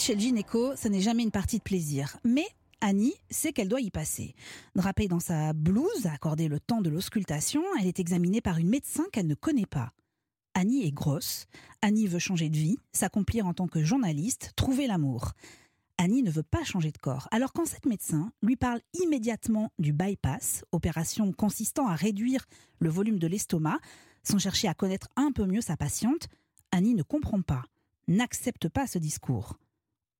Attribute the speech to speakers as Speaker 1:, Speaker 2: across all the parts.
Speaker 1: chez le gynéco, ce n'est jamais une partie de plaisir. Mais Annie sait qu'elle doit y passer. Drapée dans sa blouse, accordée le temps de l'auscultation, elle est examinée par une médecin qu'elle ne connaît pas. Annie est grosse. Annie veut changer de vie, s'accomplir en tant que journaliste, trouver l'amour. Annie ne veut pas changer de corps. Alors quand cette médecin lui parle immédiatement du bypass, opération consistant à réduire le volume de l'estomac, sans chercher à connaître un peu mieux sa patiente, Annie ne comprend pas, n'accepte pas ce discours.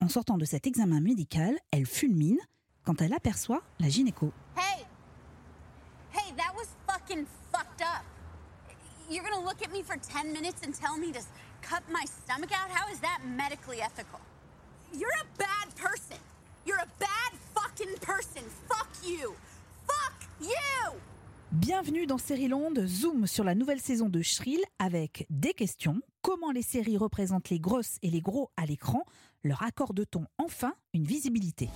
Speaker 1: En sortant de cet examen médical, elle fulmine quand elle aperçoit la gynéco.
Speaker 2: Hey! Hey, that was fucking fucked up. You're gonna look at me for 10 minutes and tell me to cut my stomach out? How is that medically ethical? You're a bad person. You're a bad fucking person. Fuck you. Fuck you!
Speaker 1: Bienvenue dans Land, zoom sur la nouvelle saison de Shrill avec des questions. Comment les séries représentent les grosses et les gros à l'écran? Leur accorde-t-on enfin une visibilité?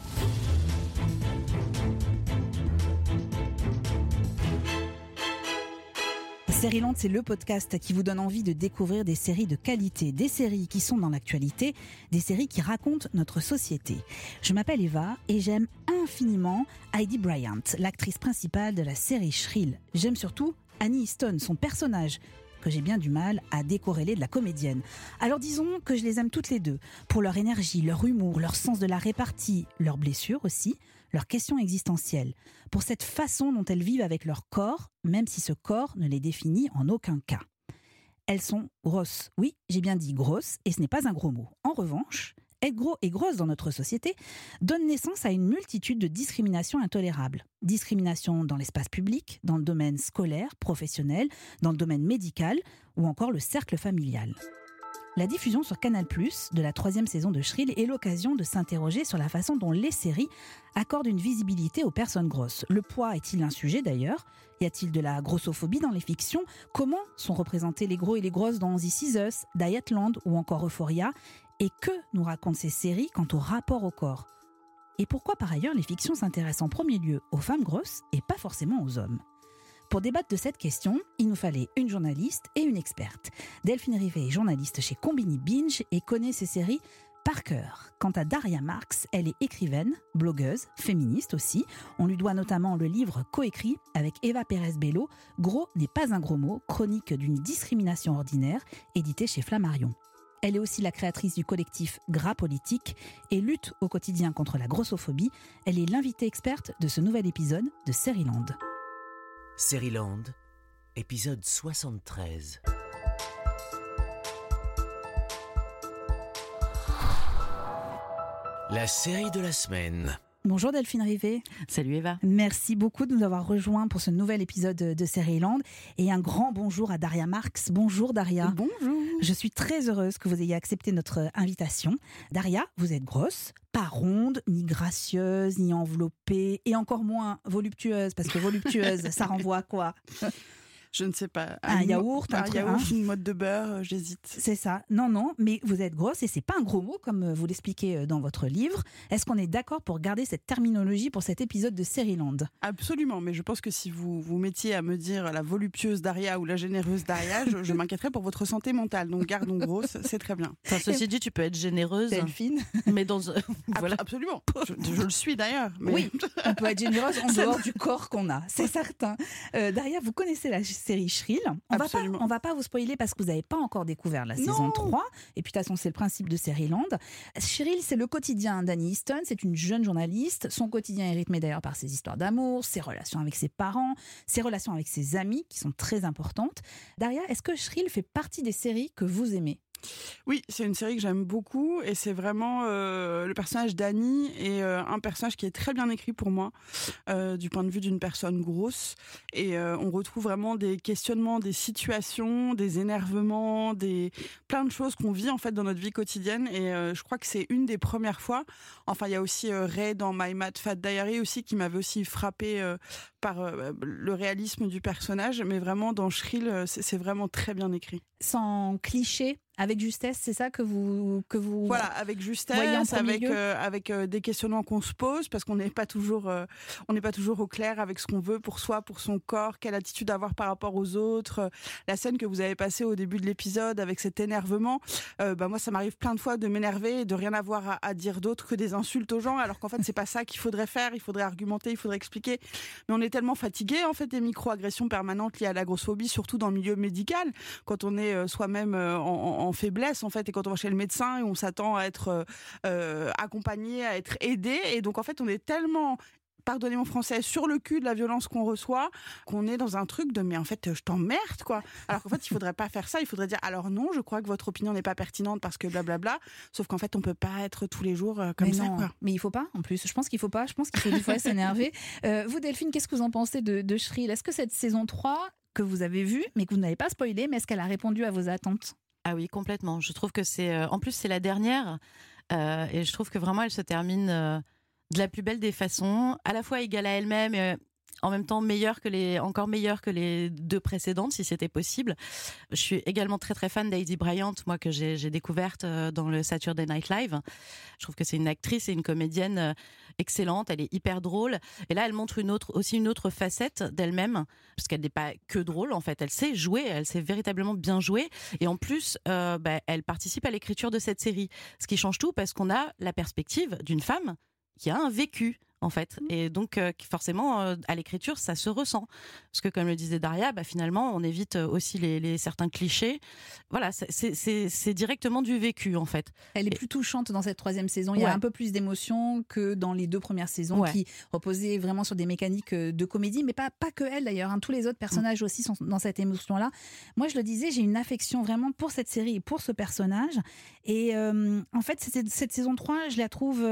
Speaker 1: Land, c'est le podcast qui vous donne envie de découvrir des séries de qualité, des séries qui sont dans l'actualité, des séries qui racontent notre société. Je m'appelle Eva et j'aime infiniment Heidi Bryant, l'actrice principale de la série Shrill. J'aime surtout Annie Easton, son personnage, que j'ai bien du mal à décorréler de la comédienne. Alors disons que je les aime toutes les deux, pour leur énergie, leur humour, leur sens de la répartie, leurs blessures aussi, leurs questions existentielles, pour cette façon dont elles vivent avec leur corps, même si ce corps ne les définit en aucun cas. Elles sont grosses. Oui, j'ai bien dit grosses, et ce n'est pas un gros mot. En revanche, être gros et grosse dans notre société donne naissance à une multitude de discriminations intolérables. Discrimination dans l'espace public, dans le domaine scolaire, professionnel, dans le domaine médical ou encore le cercle familial. La diffusion sur Canal ⁇ de la troisième saison de Shrill est l'occasion de s'interroger sur la façon dont les séries accordent une visibilité aux personnes grosses. Le poids est-il un sujet d'ailleurs? Y a-t-il de la grossophobie dans les fictions? Comment sont représentés les gros et les grosses dans This Is Us, Dietland ou encore Euphoria? Et que nous racontent ces séries quant au rapport au corps? Et pourquoi par ailleurs les fictions s'intéressent en premier lieu aux femmes grosses et pas forcément aux hommes? Pour débattre de cette question, il nous fallait une journaliste et une experte. Delphine Rivet est journaliste chez Combini Binge et connaît ces séries par cœur. Quant à Daria Marx, elle est écrivaine, blogueuse, féministe aussi. On lui doit notamment le livre coécrit avec Eva Pérez Bello, Gros n'est pas un gros mot, chronique d'une discrimination ordinaire, édité chez Flammarion. Elle est aussi la créatrice du collectif Gras Politique et lutte au quotidien contre la grossophobie. Elle est l'invitée experte de ce nouvel épisode de Land.
Speaker 3: Land, épisode 73. La série de la semaine.
Speaker 1: Bonjour Delphine Rivet.
Speaker 4: Salut Eva.
Speaker 1: Merci beaucoup de nous avoir rejoints pour ce nouvel épisode de Land. Et un grand bonjour à Daria Marx. Bonjour Daria.
Speaker 4: Bonjour.
Speaker 1: Je suis très heureuse que vous ayez accepté notre invitation. Daria, vous êtes grosse, pas ronde, ni gracieuse, ni enveloppée, et encore moins voluptueuse, parce que voluptueuse, ça renvoie à quoi?
Speaker 4: Je ne sais pas.
Speaker 1: Un, yaourt, un,
Speaker 4: yaourt, une mode de beurre, euh, j'hésite.
Speaker 1: C'est ça. Non, non, mais vous êtes grosse et c'est pas un gros mot comme euh, vous l'expliquez euh, dans votre livre. Est-ce qu'on est, d'accord pour garder cette terminologie pour cet épisode de Land
Speaker 4: Absolument, mais je pense que si vous vous mettiez à me dire la voluptueuse Daria ou la généreuse Daria, je, m'inquiéterais pour votre santé mentale. Donc gardons grosse, c'est très bien.
Speaker 5: ceci dit, tu peux être généreuse.
Speaker 1: Delphine.
Speaker 5: Mais dans.
Speaker 4: voilà. Absolument. Je, le suis d'ailleurs.
Speaker 1: Oui, on peut être généreuse en dehors du corps qu'on a, c'est certain. Daria, vous connaissez la série Shrill. On va pas, on va pas vous spoiler parce que vous n'avez pas encore découvert la saison 3. Et puis de toute façon, c'est le principe de Land. Shrill, c'est le quotidien d'Annie Easton. C'est une jeune journaliste. Son quotidien est rythmé d'ailleurs par ses histoires d'amour, ses relations avec ses parents, ses relations avec ses amis qui sont très importantes. Daria, est-ce que Shrill fait partie des séries que vous aimez?
Speaker 4: Oui, c'est une série que j'aime beaucoup et c'est vraiment euh, le personnage d'Annie et euh, un personnage qui est très bien écrit pour moi euh, du point de vue d'une personne grosse et on retrouve vraiment des questionnements, des situations, des énervements, des plein de choses qu'on vit en fait dans notre vie quotidienne et je crois que c'est une des premières fois. Enfin, il y a aussi Ray dans My Mad Fat Diary aussi qui m'avait aussi frappé par le réalisme du personnage, mais vraiment dans Shrill, c'est vraiment très bien écrit.
Speaker 1: Sans cliché, avec justesse, c'est ça que vous que vous
Speaker 4: Voilà, avec justesse, avec euh, avec euh, des questionnements qu'on se pose parce qu'on n'est pas toujours euh, on n'est pas toujours au clair avec ce qu'on veut pour soi, pour son corps, quelle attitude avoir par rapport aux autres. La scène que vous avez passée au début de l'épisode avec cet énervement, bah moi ça m'arrive plein de fois de m'énerver et de rien avoir à, à dire d'autre que des insultes aux gens, alors qu'en fait c'est pas ça qu'il faudrait faire. Il faudrait argumenter, il faudrait expliquer. Mais on est tellement fatigué en fait des micro-agressions permanentes liées à la grossophobie, surtout dans le milieu médical, quand on est soi-même en, en- en faiblesse en fait et quand on va chez le médecin et on s'attend à être euh, euh, accompagné, à être aidé. Et donc en fait on est tellement pardonnez mon français, sur le cul de la violence qu'on reçoit, qu'on est dans un truc de mais en fait je t'emmerde quoi. Alors qu'en fait il faudrait pas faire ça, il faudrait dire alors non, je crois que votre opinion n'est pas pertinente parce que blablabla. Sauf qu'en fait on peut pas être tous les jours euh, comme
Speaker 1: mais
Speaker 4: ça
Speaker 1: non,
Speaker 4: quoi.
Speaker 1: mais il faut pas en plus. Je pense qu'il faut pas. Je pense qu'il faut des fois s'énerver. Euh, vous, Delphine, qu'est-ce que vous en pensez de, de Shrill? Est-ce que cette saison 3 que vous avez vue, mais que vous n'avez pas spoilé, mais est-ce qu'elle a répondu à vos attentes?
Speaker 5: Ah oui, complètement. Je trouve que c'est. euh, en plus, c'est la dernière. euh, et je trouve que vraiment, elle se termine euh, de la plus belle des façons, à la fois égale à elle-même. En même temps, que les, encore meilleure que les deux précédentes, si c'était possible. Je suis également très très fan d'Heidi Bryant, moi que j'ai découverte euh, dans le Saturday Night Live. Je trouve que c'est une actrice et une comédienne euh, excellente. Elle est hyper drôle. Et là, elle montre aussi une autre facette d'elle-même, parce qu'elle n'est pas que drôle en fait. Elle sait jouer, elle sait véritablement bien jouer. Et en plus, euh, bah, elle participe à l'écriture de cette série, ce qui change tout parce qu'on a la perspective d'une femme qui a un vécu en fait et donc euh, forcément euh, à l'écriture ça se ressent parce que comme le disait Daria bah, finalement on évite euh, aussi les, les certains clichés voilà c'est- directement du vécu en fait
Speaker 1: Elle est plus touchante dans cette troisième saison. Il y a
Speaker 5: Ouais.
Speaker 1: un peu plus d'émotion que dans les deux premières saisons
Speaker 5: Ouais.
Speaker 1: qui reposaient vraiment sur des mécaniques de comédie, mais pas, pas que elle d'ailleurs. hein. Tous les autres personnages aussi sont dans cette émotion-là. Moi, je le disais, j'ai une affection vraiment pour cette série et pour ce personnage. Et euh, en fait, cette, cette saison 3, je la trouve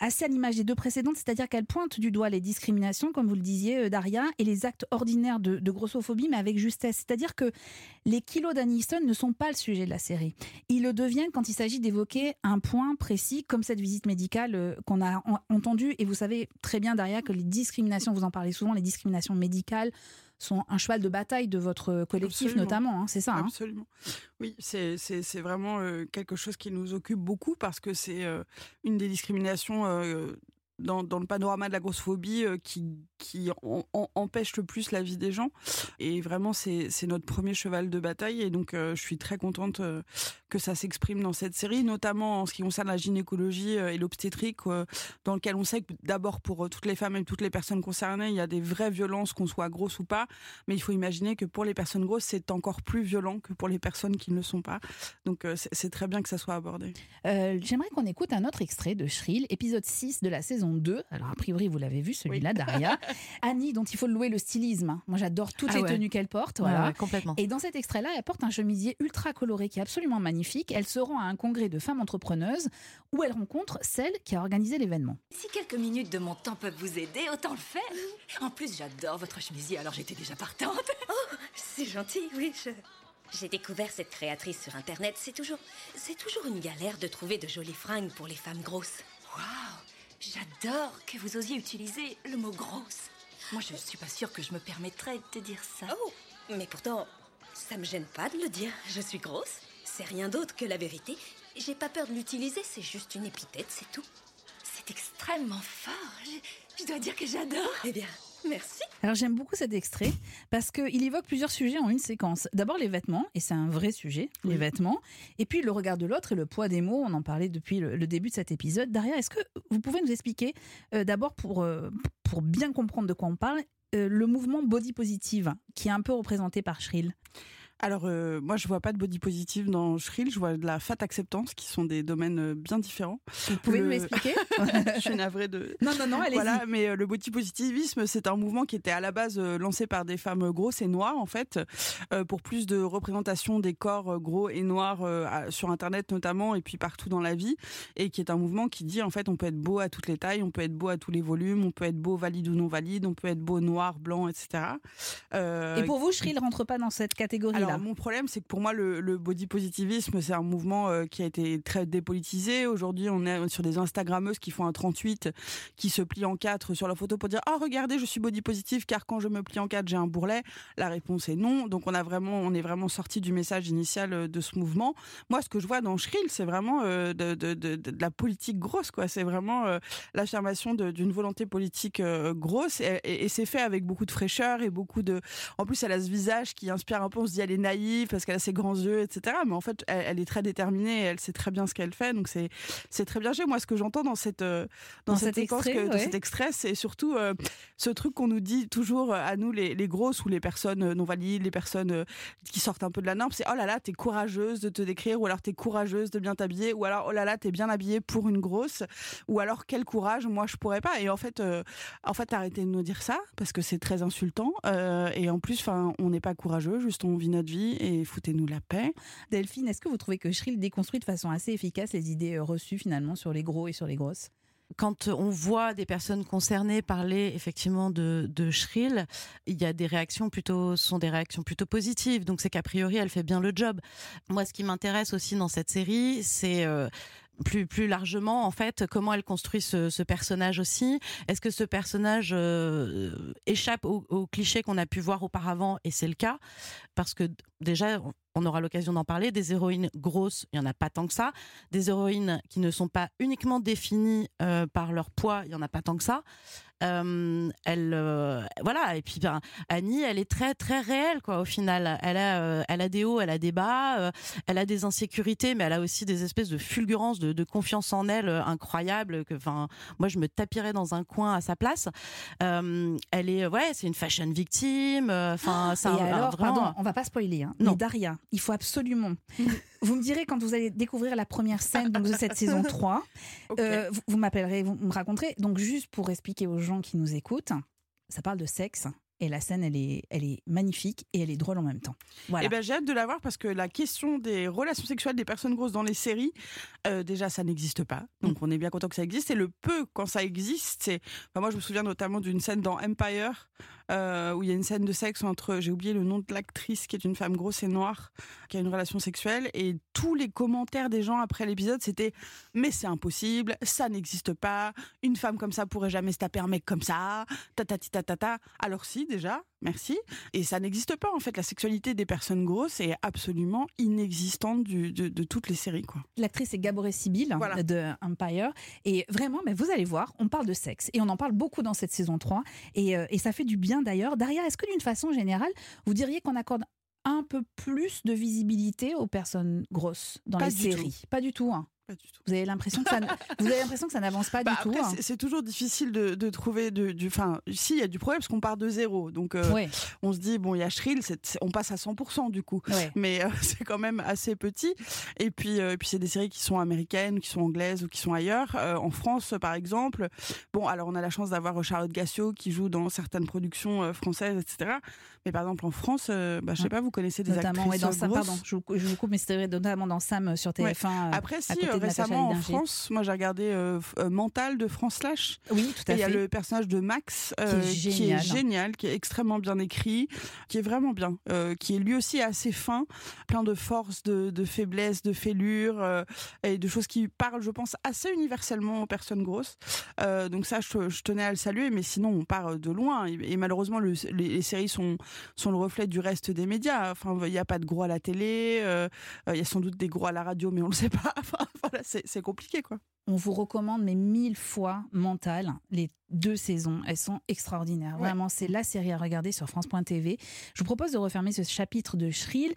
Speaker 1: assez à l'image des deux précédentes, c'est-à-dire qu'elle pointe du doigt les discriminations, comme vous le disiez, euh, Daria, et les actes ordinaires de, grossophobie, mais avec justesse. C'est-à-dire que les kilos d'Aniston ne sont pas le sujet de la série. Ils le deviennent quand il s'agit d'évoquer un point précis, comme cette visite médicale euh, qu'on a en- entendue. Et vous savez très bien, Daria, que les discriminations, vous en parlez souvent, les discriminations médicales sont un cheval de bataille de votre collectif,
Speaker 4: Absolument.
Speaker 1: notamment. hein, c'est ça. hein
Speaker 4: Absolument. Oui, c'est c'est- c'est vraiment euh, quelque chose qui nous occupe beaucoup parce que c'est euh, une des discriminations euh, dans, le panorama de la grossophobie euh, qui, empêche le plus la vie des gens. Et vraiment, c'est notre premier cheval de bataille. Et donc, euh, je suis très contente euh, que ça s'exprime dans cette série, notamment en ce qui concerne la gynécologie euh, et l'obstétrique, dans lequel on sait que d'abord pour toutes les femmes et toutes les personnes concernées, il y a des vraies violences, qu'on soit grosse ou pas. Mais il faut imaginer que pour les personnes grosses, c'est encore plus violent que pour les personnes qui ne le sont pas. Donc c'est très bien que ça soit abordé.
Speaker 1: J'aimerais qu'on écoute un autre extrait de Shrill, épisode 6 de la saison 2. Alors, a priori, vous l'avez vu, celui-là, Daria. Annie, dont il faut louer le stylisme. hein. Moi, j'adore toutes
Speaker 5: Ah
Speaker 1: les
Speaker 5: ouais.
Speaker 1: tenues qu'elle porte.
Speaker 5: Ouais,
Speaker 1: Voilà.
Speaker 5: ouais, complètement
Speaker 1: Et dans cet extrait-là, elle porte un chemisier ultra coloré qui est absolument magnifique. Elle se rend à un congrès de femmes entrepreneuses où elle rencontre celle qui a organisé l'événement.
Speaker 6: Si quelques minutes de mon temps peuvent vous aider, autant le faire. En plus, j'adore votre chemisier, alors j'étais déjà partante. Oh, c'est gentil, oui. je- J'ai découvert cette créatrice sur Internet. C'est toujours, c'est toujours une galère de trouver de jolies fringues pour les femmes grosses. Waouh, j'adore que vous osiez utiliser le mot grosse. Moi, je suis pas sûre que je me permettrais de dire ça. Oh, mais pourtant, ça me gêne pas de le dire. Je suis grosse. C'est rien d'autre que la vérité. J'ai pas peur de l'utiliser. C'est juste une épithète, c'est tout. C'est extrêmement fort. Je, je dois dire que j'adore. Eh bien, merci.
Speaker 1: Alors j'aime beaucoup cet extrait parce qu'il évoque plusieurs sujets en une séquence. D'abord les vêtements, et c'est un vrai sujet, les vêtements. Et puis le regard de l'autre et le poids des mots, on en parlait depuis le, le début de cet épisode. Daria, est-ce que vous pouvez nous expliquer, euh, d'abord pour, euh, pour bien comprendre de quoi on parle, euh, le mouvement body positive qui est un peu représenté par Shrill
Speaker 4: Alors euh, moi je vois pas de body positive dans Shrill, je vois de la fat acceptance qui sont des domaines euh, bien différents.
Speaker 1: Vous pouvez
Speaker 4: Le-
Speaker 1: nous expliquer?
Speaker 4: Je suis navrée de
Speaker 1: Non, non, non, allez-y.
Speaker 4: Voilà, mais euh, le body positivisme, c'est un mouvement qui était à la base lancé par des femmes grosses et noires, en fait, pour plus de représentation des corps gros et noirs sur Internet notamment, et puis partout dans la vie, et qui est un mouvement qui dit, en fait, on peut être beau à toutes les tailles, on peut être beau à tous les volumes, on peut être beau valide ou non valide, on peut être beau noir, blanc, etc. Euh,
Speaker 1: Et pour vous, Shrill rentre pas dans cette catégorie-là?
Speaker 4: Mon problème, c'est que pour moi, le, body positivisme, c'est un mouvement euh, qui a été très dépolitisé. Aujourd'hui, on est sur des Instagrammeuses qui font un 38, qui se plient en quatre sur la photo pour dire Ah, regardez, je suis body positive car quand je me plie en quatre, j'ai un bourrelet. La réponse est non. Donc, on, a vraiment, on est vraiment sorti du message initial euh, de ce mouvement. Moi, ce que je vois dans Shrill, c'est vraiment euh, de, la politique grosse. quoi. C'est vraiment l'affirmation d'une volonté politique grosse. Et, c'est fait avec beaucoup de fraîcheur et beaucoup de. En plus, elle a ce visage qui inspire un peu. On se dit, elle naïve parce qu'elle a ses grands yeux, etc. Mais en fait, elle, elle est très déterminée et elle sait très bien ce qu'elle fait. Donc, c'est c'est très bien. Moi, ce que j'entends dans cette dans,
Speaker 1: dans
Speaker 4: cette
Speaker 1: cet extrait,
Speaker 4: que, cet extrait, c'est surtout euh, ce truc qu'on nous dit toujours à nous, les, les grosses ou les personnes euh, non valides, les personnes euh, qui sortent un peu de la norme. C'est oh là là, t'es courageuse de te décrire, ou alors t'es courageuse de bien t'habiller, ou alors oh là là, t'es bien habillée pour une grosse, ou alors quel courage, moi je pourrais pas. Et en fait, euh, en fait, arrêtez de nous dire ça parce que c'est très insultant. Euh, et en plus, enfin, on n'est pas courageux, juste on vit notre vie et foutez-nous la paix.
Speaker 1: Delphine, est-ce que vous trouvez que Shrill déconstruit de façon assez efficace les idées euh, reçues finalement sur les gros et sur les grosses?
Speaker 5: Quand on voit des personnes concernées parler effectivement de, de Shrill, il y a des réactions plutôt, sont des réactions plutôt positives. Donc c'est qu'a priori elle fait bien le job. Moi, ce qui m'intéresse aussi dans cette série, c'est euh, plus plus largement en fait comment elle construit ce, personnage aussi. Est-ce que ce personnage euh, échappe aux au clichés qu'on a pu voir auparavant? Et c'est le cas parce que déjà on aura l'occasion d'en parler. Des héroïnes grosses, il y en a pas tant que ça. Des héroïnes qui ne sont pas uniquement définies euh, par leur poids, il y en a pas tant que ça. Euh, elle, euh, voilà. Et puis ben, Annie, elle est très très réelle quoi. Au final, elle a, elle a des hauts, elle a des bas, elle a des insécurités, mais elle a aussi des espèces de fulgurances de, de confiance en elle incroyables. Que, enfin, moi, je me tapirais dans un coin à sa place. Elle est, ouais, c'est une fashion victime. Enfin, c'est
Speaker 1: Et
Speaker 5: un, un
Speaker 1: alors,
Speaker 5: vraiment-
Speaker 1: pardon, on va pas spoiler. Hein,
Speaker 5: Non.
Speaker 1: mais Daria, il faut absolument. vous me direz quand vous allez découvrir la première scène donc, de cette saison 3.
Speaker 4: Ok.
Speaker 1: Euh, vous vous m'appellerez, vous me raconterez. Donc, juste pour expliquer aux gens qui nous écoutent, ça parle de sexe. Et la scène, elle est, elle est magnifique et elle est drôle en même temps. Voilà.
Speaker 4: Eh ben, j'ai hâte de la voir parce que la question des relations sexuelles des personnes grosses dans les séries, euh, déjà, ça n'existe pas. Donc, on est bien content que ça existe. Et le peu, quand ça existe, c'est. Enfin, moi, je me souviens notamment d'une scène dans Empire euh, où il y a une scène de sexe entre. J'ai oublié le nom de l'actrice qui est une femme grosse et noire qui a une relation sexuelle. Et tous les commentaires des gens après l'épisode, c'était Mais c'est impossible, ça n'existe pas, une femme comme ça pourrait jamais se taper un mec comme ça, tatati tatata. Alors, si, déjà, merci. Et ça n'existe pas en fait. La sexualité des personnes grosses est absolument inexistante du- de, de toutes les séries. Quoi.
Speaker 1: L'actrice est Gaboré Sibyl
Speaker 4: Voilà.
Speaker 1: de Empire. Et vraiment, mais vous allez voir, on parle de sexe. Et on en parle beaucoup dans cette saison 3. Et, euh, et ça fait du bien d'ailleurs. Daria, est-ce que d'une façon générale, vous diriez qu'on accorde un peu plus de visibilité aux personnes grosses dans
Speaker 4: Pas
Speaker 1: les séries? Pas du tout. hein.
Speaker 4: Pas du tout.
Speaker 1: Vous avez l'impression que ça, n- vous avez l'impression que ça n'avance pas
Speaker 4: Bah,
Speaker 1: du tout.
Speaker 4: après,
Speaker 1: hein.
Speaker 4: c'est- toujours difficile de, de trouver de, du. Enfin, si, il y a du problème parce qu'on part de zéro. Donc, euh,
Speaker 1: Ouais,
Speaker 4: on se dit, bon, il y a Shrill, on passe à 100% du coup.
Speaker 1: ouais.
Speaker 4: mais euh, c'est quand même assez petit. Et puis, euh, et puis c'est des séries qui sont américaines, qui sont anglaises ou qui sont ailleurs. En France, par exemple, bon, alors on a la chance d'avoir Charlotte Gassio qui joue dans certaines productions françaises, etc. Mais par exemple en France, euh, bah, je sais
Speaker 1: Ouais.
Speaker 4: pas, vous connaissez des
Speaker 1: Notamment,
Speaker 4: actrices
Speaker 1: ouais, dans Sam,
Speaker 4: grosses
Speaker 1: pardon, je, vous- je vous coupe, mais c'était notamment dans Sam euh, sur TF1. euh,
Speaker 4: Après, si
Speaker 1: côté
Speaker 4: euh,
Speaker 1: de
Speaker 4: récemment en. France, moi j'ai regardé euh, Mental de France Slash.
Speaker 1: oui, tout à
Speaker 4: il y a
Speaker 1: fait.
Speaker 4: le personnage de Max
Speaker 1: Qui est
Speaker 4: qui est
Speaker 1: génial.
Speaker 4: qui est extrêmement bien écrit, qui est vraiment bien, qui est lui aussi assez fin, plein de force, de, de faiblesse, de fêlure et de choses qui parlent, je pense, assez universellement aux personnes grosses. Donc ça, je, je tenais à le saluer, mais sinon on part de loin et, et malheureusement le- les, les séries sont sont le reflet du reste des médias. Enfin, il n'y a pas de gros à la télé, euh, il y a sans doute des gros à la radio, mais on le sait pas. Enfin, voilà, c'est compliqué quoi.
Speaker 1: On vous recommande, mais mille fois Mental, les deux saisons. Elles sont extraordinaires.
Speaker 4: Ouais.
Speaker 1: Vraiment, c'est la série à regarder sur France.tv. Je vous propose de refermer ce chapitre de Shrill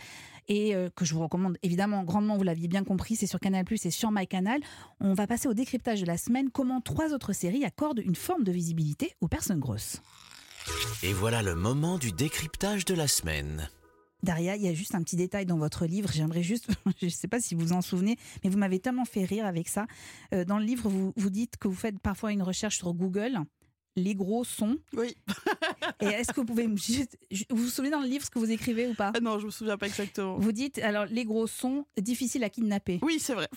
Speaker 1: et euh, que je vous recommande évidemment grandement, vous l'aviez bien compris, c'est sur Canal+, et sur MyCanal. On va passer au décryptage de la semaine. Comment trois autres séries accordent une forme de visibilité aux personnes grosses?
Speaker 3: Et voilà le moment du décryptage de la semaine.
Speaker 1: Daria, il y a juste un petit détail dans votre livre. J'aimerais juste, je ne sais pas si vous vous en souvenez, mais vous m'avez tellement fait rire avec ça. Euh, dans le livre, vous, vous dites que vous faites parfois une recherche sur Google. Les gros sont.
Speaker 4: Oui.
Speaker 1: Et est-ce que vous pouvez me juste- vous vous souvenez dans le livre ce que vous écrivez ou pas?
Speaker 4: Ah non, je me souviens pas exactement.
Speaker 1: Vous dites alors les gros sons difficiles à kidnapper.
Speaker 4: Oui, c'est vrai.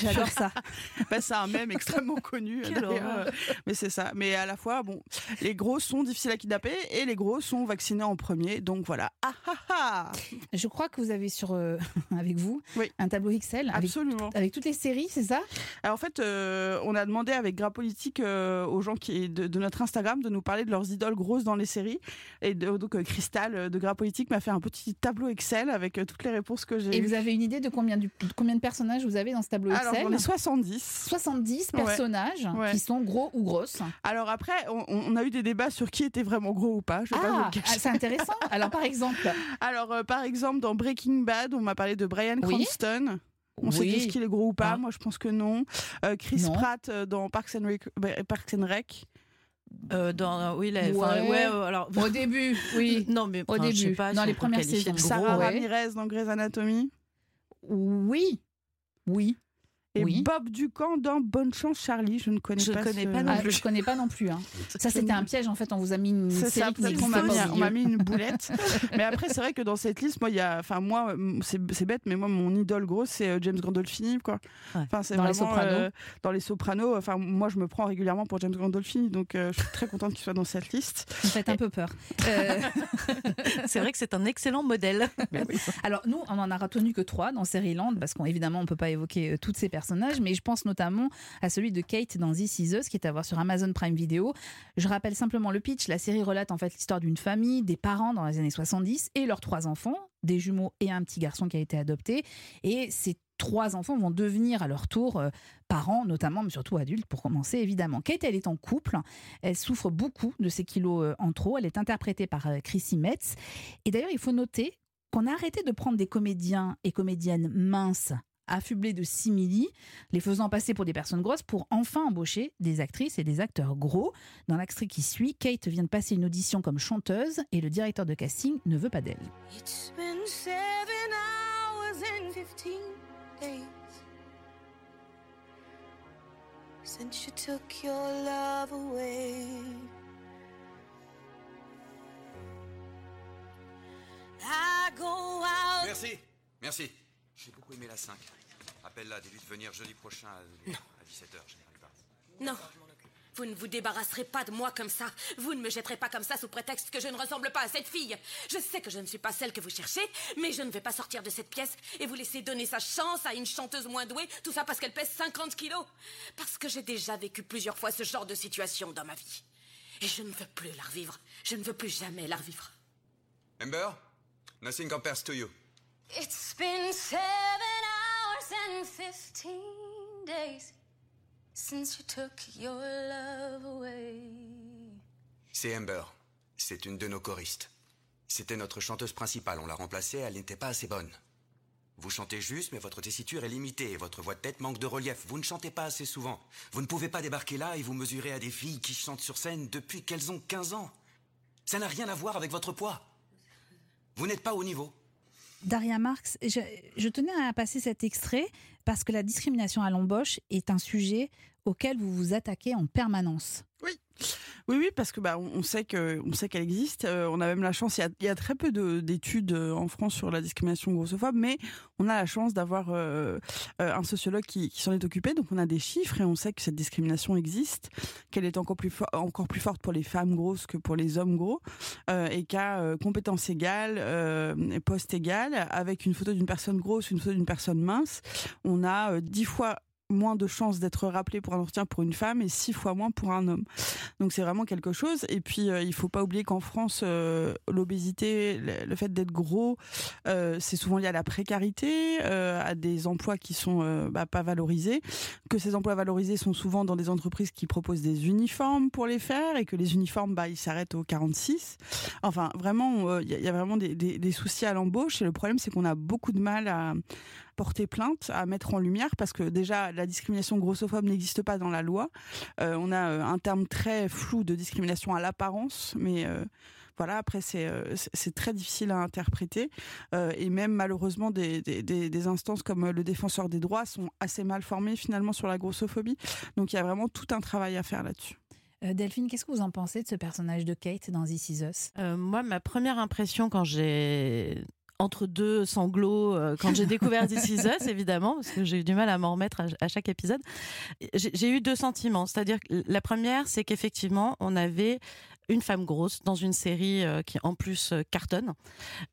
Speaker 1: J'adore ça.
Speaker 4: Bah, c'est un mème extrêmement connu. Euh, Mais c'est ça. Mais à la fois, bon, les gros sont difficiles à kidnapper et les gros sont vaccinés en premier. Donc voilà. Ah ah ah
Speaker 1: Je crois que vous avez sur euh, avec vous
Speaker 4: Oui.
Speaker 1: un tableau Excel
Speaker 4: Absolument.
Speaker 1: avec toutes les séries, c'est ça?
Speaker 4: Alors en fait, euh, on a demandé avec Gras Politique euh, aux gens qui de, de notre Instagram de nous parler de leurs idoles grosses dans les séries. Et de- donc euh, Cristal euh, de Gras Politique m'a fait un petit tableau Excel avec euh, toutes les réponses que j'ai.
Speaker 1: Et vous avez une idée de combien, du- de combien de personnages vous avez dans ce tableau
Speaker 4: Alors
Speaker 1: Excel
Speaker 4: j'en ai 70.
Speaker 1: 70
Speaker 4: Ouais.
Speaker 1: personnages
Speaker 4: Ouais.
Speaker 1: qui sont gros ou grosses.
Speaker 4: Alors après, on, on a eu des débats sur qui était vraiment gros ou pas. Je vais
Speaker 1: Ah, ah, c'est intéressant. Alors par exemple,
Speaker 4: Alors, euh, par exemple, dans Breaking Bad, on m'a parlé de Brian
Speaker 1: Oui.
Speaker 4: Cranston. On
Speaker 1: Oui.
Speaker 4: dit est-ce qu'il est gros ou pas
Speaker 1: Ah.
Speaker 4: Moi, je pense que non. Euh, Chris
Speaker 1: Non.
Speaker 4: Pratt dans Parks and Rec. Parks and Rec.
Speaker 5: Euh, dans, oui,
Speaker 1: Ouais.
Speaker 5: ouais, euh, alors.
Speaker 1: au début, oui.
Speaker 5: Non, mais
Speaker 1: Au
Speaker 5: enfin, je sais
Speaker 1: début,
Speaker 5: pas
Speaker 1: dans
Speaker 5: si
Speaker 1: les premières saisons.
Speaker 4: Sarah
Speaker 1: ouais.
Speaker 4: Ramirez dans Grey's Anatomy?
Speaker 1: Oui. Oui.
Speaker 4: Et
Speaker 1: Oui.
Speaker 4: Bob Ducamp dans Bonne Chance Charlie. Je ne connais
Speaker 5: Je
Speaker 4: pas
Speaker 5: connais
Speaker 4: ce-
Speaker 5: pas non
Speaker 1: Ah,
Speaker 5: plus.
Speaker 1: je connais pas non plus. hein. Ça, c'était un piège. En fait, on vous a mis une série
Speaker 4: m'a mis, on m'a mis une boulette. mais après, c'est vrai que dans cette liste, moi, il y a, enfin, moi, c'est c'est bête, mais moi, mon idole grosse, c'est euh, James Gandolfini, quoi.
Speaker 5: Ouais.
Speaker 4: Enfin, c'est
Speaker 1: Dans Les
Speaker 4: vraiment,
Speaker 1: Sopranos.
Speaker 4: euh, dans les Sopranos. Enfin, moi, je me prends régulièrement pour James Gandolfini, donc euh, je suis très contente qu'il soit dans cette liste.
Speaker 1: Vous faites un peu peur. Euh,
Speaker 5: C'est vrai que c'est un excellent modèle.
Speaker 1: alors nous, on en a retenu que trois dans Land parce qu'évidemment, on peut pas évoquer tous ces mais je pense notamment à celui de Kate dans This Is Us, qui est à voir sur Amazon Prime Video. Je rappelle simplement le pitch. La série relate en fait l'histoire d'une famille, des parents dans les années 70 et leurs trois enfants, des jumeaux et un petit garçon qui a été adopté. Et ces trois enfants vont devenir à leur tour euh, parents, notamment, mais surtout adultes pour commencer, évidemment. Kate, elle est en couple. Elle souffre beaucoup de ses kilos euh, en trop. Elle est interprétée par euh, Chrissy Metz. Et d'ailleurs, il faut noter qu'on a arrêté de prendre des comédiens et comédiennes minces affublés de simili, les faisant passer pour des personnes grosses pour enfin embaucher des actrices et des acteurs gros. Dans l'extrait qui suit, Kate vient de passer une audition comme chanteuse et le directeur de casting ne veut pas d'elle.
Speaker 7: It's been seven hours and fifteen days since you took your love away. I go out.
Speaker 8: Merci, merci. J'ai beaucoup aimé la 5. Appelle-la, dis-lui de venir jeudi prochain à, à 17h, général.
Speaker 6: Non. Vous ne vous débarrasserez pas de moi comme ça. Vous ne me jetterez pas comme ça sous prétexte que je ne ressemble pas à cette fille. Je sais que je ne suis pas celle que vous cherchez, mais je ne vais pas sortir de cette pièce et vous laisser donner sa chance à une chanteuse moins douée, tout ça parce qu'elle pèse 50 kilos. Parce que j'ai déjà vécu plusieurs fois ce genre de situation dans ma vie. Et je ne veux plus la revivre. Je ne veux plus jamais la revivre.
Speaker 8: Amber, nothing compares to you.
Speaker 7: It's been seven hours and fifteen days since you took your love away.
Speaker 8: C'est Amber. C'est une de nos choristes. C'était notre chanteuse principale. On l'a remplacée, elle n'était pas assez bonne. Vous chantez juste, mais votre tessiture est limitée votre voix de tête manque de relief. Vous ne chantez pas assez souvent. Vous ne pouvez pas débarquer là et vous mesurer à des filles qui chantent sur scène depuis qu'elles ont 15 ans. Ça n'a rien à voir avec votre poids. Vous n'êtes pas au niveau.
Speaker 1: Daria Marx, je, tenais à passer cet extrait parce que la discrimination à l'embauche est un sujet auquel vous vous attaquez en permanence.
Speaker 4: Oui, oui, parce que bah, on sait que on sait qu'elle existe. Euh, on a même la chance. Il y a, il y a très peu de- d'études euh, en France sur la discrimination grossophobe, mais on a la chance d'avoir euh, un sociologue qui, s'en est occupé. Donc on a des chiffres et on sait que cette discrimination existe, qu'elle est encore plus encore plus forte pour les femmes grosses que pour les hommes gros, et qu'à euh, compétence égale, euh, et poste égal, avec une photo d'une personne grosse, une photo d'une personne mince, on a dix fois moins de chances d'être rappelé pour un entretien pour une femme et six fois moins pour un homme. Donc c'est vraiment quelque chose. Et puis euh, il faut pas oublier qu'en France, euh, l'obésité, le, fait d'être gros, euh, c'est souvent lié à la précarité, euh, à des emplois qui sont bah, pas valorisés, que ces emplois valorisés sont souvent dans des entreprises qui proposent des uniformes pour les faire et que les uniformes, bah, ils s'arrêtent au 46. Enfin, vraiment, il y, a- vraiment des soucis à l'embauche. Et le problème, c'est qu'on a beaucoup de mal à porter plainte, à mettre en lumière, parce que déjà, la discrimination grossophobe n'existe pas dans la loi. Euh, on a euh, un terme très flou de discrimination à l'apparence, mais euh, voilà, après, c'est euh, c'est- très difficile à interpréter. Euh, et même, malheureusement, des, des- instances comme le défenseur des droits sont assez mal formées, finalement, sur la grossophobie. Donc, il y a vraiment tout un travail à faire là-dessus.
Speaker 1: Delphine, qu'est-ce que vous en pensez de ce personnage de Kate dans This Is Us?
Speaker 5: Euh, moi, ma première impression quand j'ai entre deux sanglots, euh, quand j'ai découvert This Is Us, évidemment, parce que j'ai eu du mal à m'en remettre à, chaque épisode, j'ai eu deux sentiments. C'est-à-dire que la première, c'est qu'effectivement, on avait une femme grosse dans une série euh, qui en plus euh, cartonne,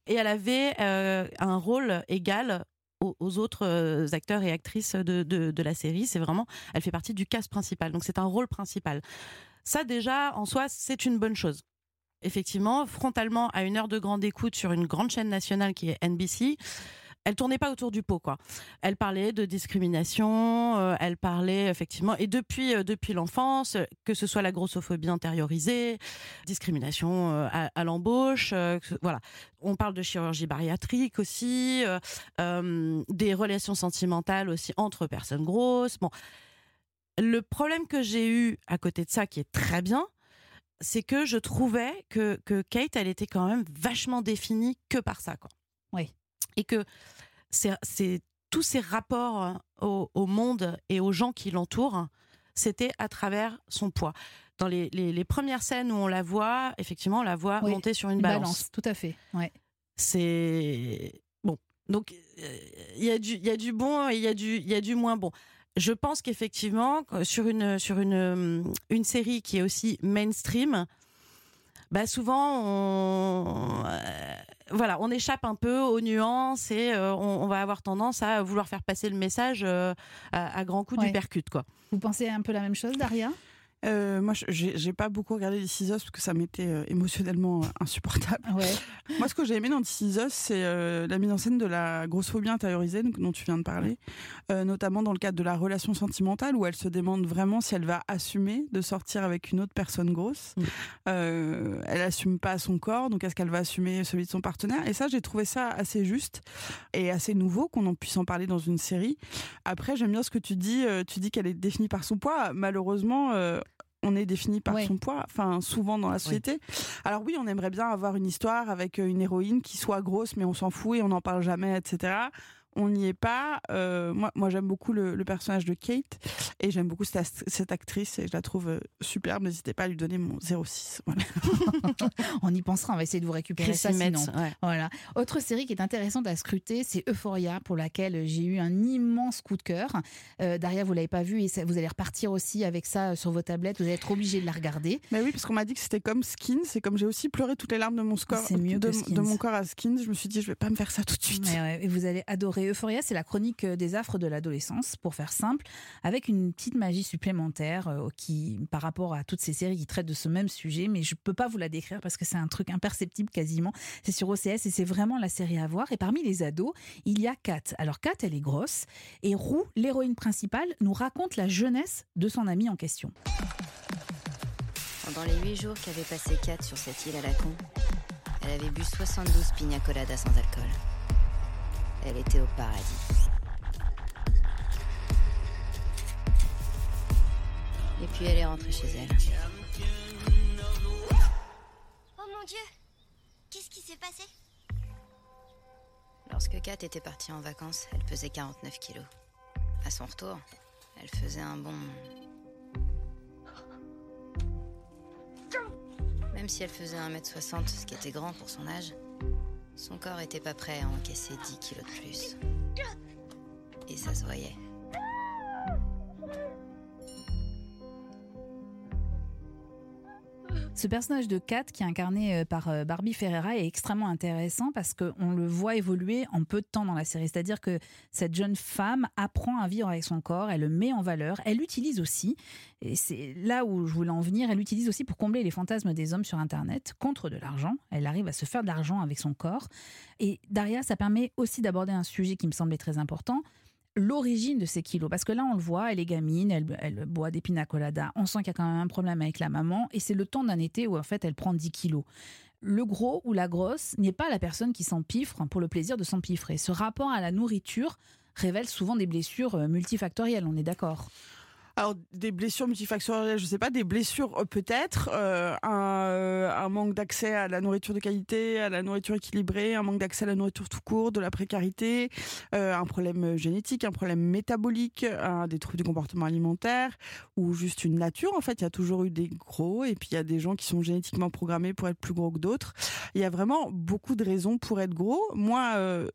Speaker 5: et elle avait un rôle égal aux, autres acteurs et actrices de, de, de la série. C'est vraiment, elle fait partie du cast principal, donc c'est un rôle principal. Ça déjà, en soi, c'est une bonne chose effectivement, frontalement à une heure de grande écoute sur une grande chaîne nationale qui est NBC. Elle tournait pas autour du pot, quoi. Elle parlait de discrimination, euh, elle parlait effectivement, et depuis euh, depuis l'enfance, euh, que ce soit la grossophobie intériorisée, discrimination à, à l'embauche, voilà. On parle de chirurgie bariatrique aussi, des relations sentimentales aussi entre personnes grosses. Bon, le problème que j'ai eu à côté de ça, qui est très bien, c'est que je trouvais que, que Kate, elle était quand même vachement définie que par ça. Quoi.
Speaker 1: Oui.
Speaker 5: Et que c'est, tous ces rapports au, au monde et aux gens qui l'entourent, c'était à travers son poids. Dans les, les- les premières scènes où on la voit, effectivement, on la voit
Speaker 1: Oui,
Speaker 5: monter sur une
Speaker 1: Une
Speaker 5: balance.
Speaker 1: balance, tout à fait. Ouais.
Speaker 5: C'est bon. Donc euh, il y a du il y a du bon et il y a du il y a du moins bon. Je pense qu'effectivement que sur une sur une une série qui est aussi mainstream, bah souvent on euh, voilà, on échappe un peu aux nuances et euh, on, on va avoir tendance à vouloir faire passer le message euh, à, à grands coups
Speaker 1: Ouais.
Speaker 5: du percute quoi.
Speaker 1: Vous pensez un peu la même chose, Daria?
Speaker 4: Euh, moi, je- j'ai pas beaucoup regardé This Is Us parce que ça m'était euh, émotionnellement euh, insupportable.
Speaker 1: Ouais.
Speaker 4: Moi, ce que j'ai aimé dans This Is Us, c'est euh, la mise en scène de la grossophobie intériorisée dont tu viens de parler, notamment dans le cadre de la relation sentimentale où elle se demande vraiment si elle va assumer de sortir avec une autre personne grosse.
Speaker 5: Mm.
Speaker 4: Elle assume pas son corps, donc est-ce qu'elle va assumer celui de son partenaire? Et ça, j'ai trouvé ça assez juste et assez nouveau qu'on en puisse en parler dans une série. Après, j'aime bien ce que tu dis. tu dis qu'elle est définie par son poids. Malheureusement. On est défini par
Speaker 1: Ouais.
Speaker 4: son poids, enfin souvent dans la société. Alors oui, on aimerait bien avoir une histoire avec euh, une héroïne qui soit grosse, mais on s'en fout et on n'en parle jamais, etc. On n'y est pas. Euh, moi, moi j'aime beaucoup le, le personnage de Kate et j'aime beaucoup cette, actrice et je la trouve euh, superbe. N'hésitez pas à lui donner mon 06. Voilà.
Speaker 1: On y pensera, on va essayer de vous récupérer ça
Speaker 5: Metz,
Speaker 1: sinon.
Speaker 5: ouais.
Speaker 1: Voilà. Autre série qui est intéressante à scruter, c'est Euphoria, pour laquelle j'ai eu un immense coup de cœur. Euh, Daria, vous l'avez pas vu et ça- vous allez repartir aussi avec ça euh, sur vos tablettes. Vous allez être obligé de la regarder.
Speaker 4: Mais oui, parce qu'on m'a dit que c'était comme Skins et comme j'ai aussi pleuré toutes les larmes de mon score,
Speaker 1: C'est mieux
Speaker 4: de, mon corps à Skins, je me suis dit je vais pas me faire ça tout de suite.
Speaker 1: Ouais, et vous allez adorer Euphoria, c'est la chronique euh, des affres de l'adolescence, pour faire simple, avec une petite magie supplémentaire euh, qui, par rapport à toutes ces séries qui traitent de ce même sujet, mais je peux pas vous la décrire parce que c'est un truc imperceptible quasiment. C'est sur OCS et c'est vraiment la série à voir. Et parmi les ados, il y a Kat. Alors Kat, elle est grosse et Roux, l'héroïne principale, nous raconte la jeunesse de son amie en question.
Speaker 9: Pendant les huit jours qu'avait passé Kat sur cette île à la con, elle avait bu 72 pina coladas sans alcool. Elle était au paradis. Et puis elle est rentrée chez elle.
Speaker 7: Oh mon dieu Qu'est-ce qui s'est passé?
Speaker 9: Lorsque Kat était partie en vacances, elle pesait 49 kilos. À son retour, elle faisait un bon. Même si elle faisait 1m60, ce qui était grand pour son âge, son corps était pas prêt à encaisser 10 kilos de plus. Et ça se voyait.
Speaker 1: Ce personnage de Kat, qui est incarné euh, par euh, Barbie Ferreira, est extrêmement intéressant parce qu'on le voit évoluer en peu de temps dans la série. C'est-à-dire que cette jeune femme apprend à vivre avec son corps, elle le met en valeur, elle l'utilise aussi, et c'est là où je voulais en venir, elle l'utilise aussi pour combler les fantasmes des hommes sur Internet contre de l'argent. Elle arrive à se faire de l'argent avec son corps. Et Daria, ça permet aussi d'aborder un sujet qui me semblait très important, l'origine de ces kilos. Parce que là, on le voit, elle est gamine, elle, boit des pina coladas. On sent qu'il y a quand même un problème avec la maman. Et c'est le temps d'un été où, en fait, elle prend 10 kilos. Le gros ou la grosse n'est pas la personne qui s'empiffre pour le plaisir de s'empiffrer. Ce rapport à la nourriture révèle souvent des blessures euh, multifactorielles, on est d'accord?
Speaker 4: Alors des blessures multifactorielles, je sais pas, des blessures euh, peut-être, euh, un, euh, un manque d'accès à la nourriture de qualité, à la nourriture équilibrée, un manque d'accès à la nourriture tout court, de la précarité, euh, un problème génétique, un problème métabolique, des troubles du comportement alimentaire ou juste une nature. En fait, il y a toujours eu des gros et puis il y a des gens qui sont génétiquement programmés pour être plus gros que d'autres. Il y a vraiment beaucoup de raisons pour être gros. Moi,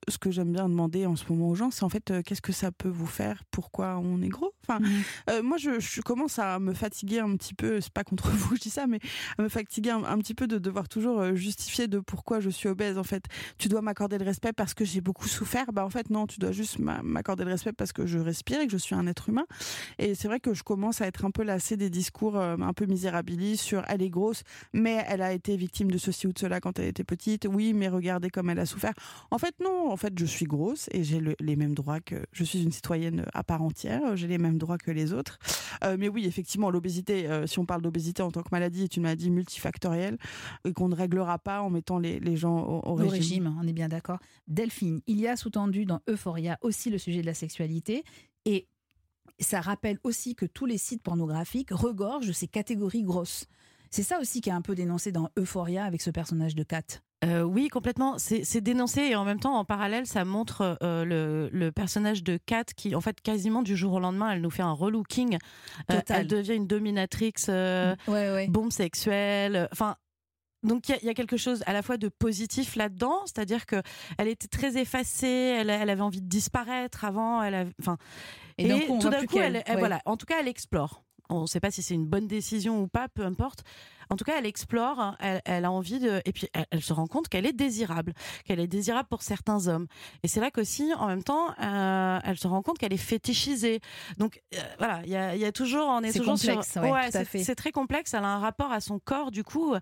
Speaker 4: ce que j'aime bien demander en ce moment aux gens, c'est en fait qu'est-ce que ça peut vous faire? Pourquoi on est gros? Enfin, euh, moi, je, commence à me fatiguer un petit peu. C'est pas contre vous, je dis ça, mais à me fatiguer un, petit peu de devoir toujours euh, justifier de pourquoi je suis obèse. En fait, tu dois m'accorder le respect parce que j'ai beaucoup souffert. Bah en fait, non, tu dois juste m'a- m'accorder le respect parce que je respire et que je suis un être humain. Et c'est vrai que je commence à être un peu lassée des discours euh, un peu misérabilistes sur elle est grosse, mais elle a été victime de ceci ou de cela quand elle était petite. Oui, mais regardez comme elle a souffert. En fait, non. En fait, je suis grosse et j'ai le- les mêmes droits que je suis une citoyenne à part entière. J'ai les mêmes droits que les autres. Euh, mais oui, effectivement, l'obésité, euh, si on parle d'obésité en tant que maladie, est une maladie multifactorielle et qu'on ne réglera pas en mettant les, les gens au, au
Speaker 1: Au
Speaker 4: régime.
Speaker 1: régime, on est bien d'accord. Delphine, il y a sous-tendu dans Euphoria aussi le sujet de la sexualité et ça rappelle aussi que tous les sites pornographiques regorgent de ces catégories grosses. C'est ça aussi qui est un peu dénoncé dans Euphoria avec ce personnage de Kat.
Speaker 5: Euh, oui, complètement. C'est dénoncé et en même temps, en parallèle, ça montre euh, le, le personnage de Kat qui, en fait, quasiment du jour au lendemain, elle nous fait un relooking. Euh, elle devient une dominatrix, euh,
Speaker 1: Ouais, ouais.
Speaker 5: bombe sexuelle. Enfin. Donc il y, a- il y a quelque chose à la fois de positif là-dedans, c'est-à-dire que elle était très effacée, elle, elle avait envie de disparaître avant, elle avait, enfin,
Speaker 1: Et coup,
Speaker 5: tout d'un coup, elle, elle-
Speaker 1: ouais.
Speaker 5: voilà, en tout cas, elle explore. On ne sait pas si c'est une bonne décision ou pas, peu importe. En tout cas, elle explore, hein, elle, elle a envie de, et puis elle, elle se rend compte qu'elle est désirable, qu'elle est désirable pour certains hommes. Et c'est là qu'aussi, en même temps, euh, elle se rend compte qu'elle est fétichisée. Donc euh, voilà, il y a, il y a toujours, on est, toujours
Speaker 1: complexe,
Speaker 5: sur,
Speaker 1: ouais, à
Speaker 5: c'est-
Speaker 1: fait.
Speaker 5: c'est très complexe. Elle a un rapport à son corps, du coup,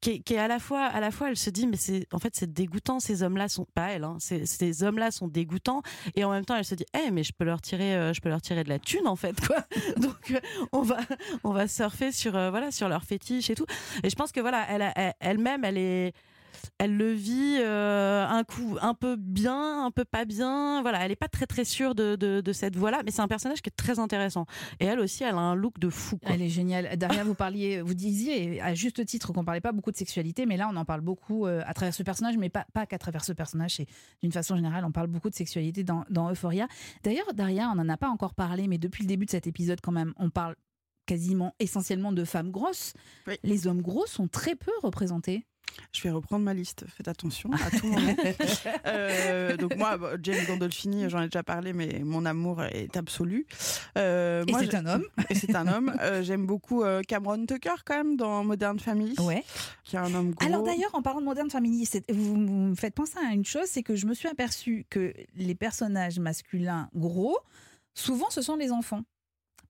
Speaker 5: qui est, qui est à la fois, à la fois, elle se dit, mais c'est, en fait, c'est dégoûtant. Ces hommes-là sont pas elle, hein, ces, ces hommes-là sont dégoûtants. Et en même temps, elle se dit, eh, mais je peux leur tirer, euh, je peux leur tirer de la thune, en fait, quoi. Donc, on va, on va surfer sur, voilà, sur leur fétiche et tout. Et je pense que voilà, elle, elle-même, elle est, elle le vit euh, un coup un peu bien, un peu pas bien. Voilà, elle est pas très très sûre de, de, cette voie-là, mais c'est un personnage qui est très intéressant. Et elle aussi, elle a un look de fou.
Speaker 1: Elle est géniale. Daria, vous parliez, vous disiez à juste titre qu'on parlait pas beaucoup de sexualité, mais là on en parle beaucoup euh, à travers ce personnage, mais pas, pas qu'à travers ce personnage. C'est d'une façon générale, on parle beaucoup de sexualité dans, dans Euphoria. D'ailleurs, Daria, on n'en a pas encore parlé, mais depuis le début de cet épisode, quand même, on parle quasiment essentiellement de femmes grosses.
Speaker 4: Oui.
Speaker 1: Les hommes gros sont très peu représentés.
Speaker 4: Je vais reprendre ma liste. Faites attention à tout moment. Euh, donc moi, bah, James Gandolfini, j'en ai déjà parlé, mais mon amour est absolu. Euh,
Speaker 1: Et
Speaker 4: moi,
Speaker 1: c'est un homme.
Speaker 4: Et c'est un homme. Euh, J'aime beaucoup Cameron Tucker quand même dans Modern Family,
Speaker 1: Ouais.
Speaker 4: qui est un homme gros.
Speaker 1: Alors d'ailleurs, en parlant de Modern Family, vous me faites penser à une chose, c'est que je me suis aperçue que les personnages masculins gros, souvent ce sont les enfants.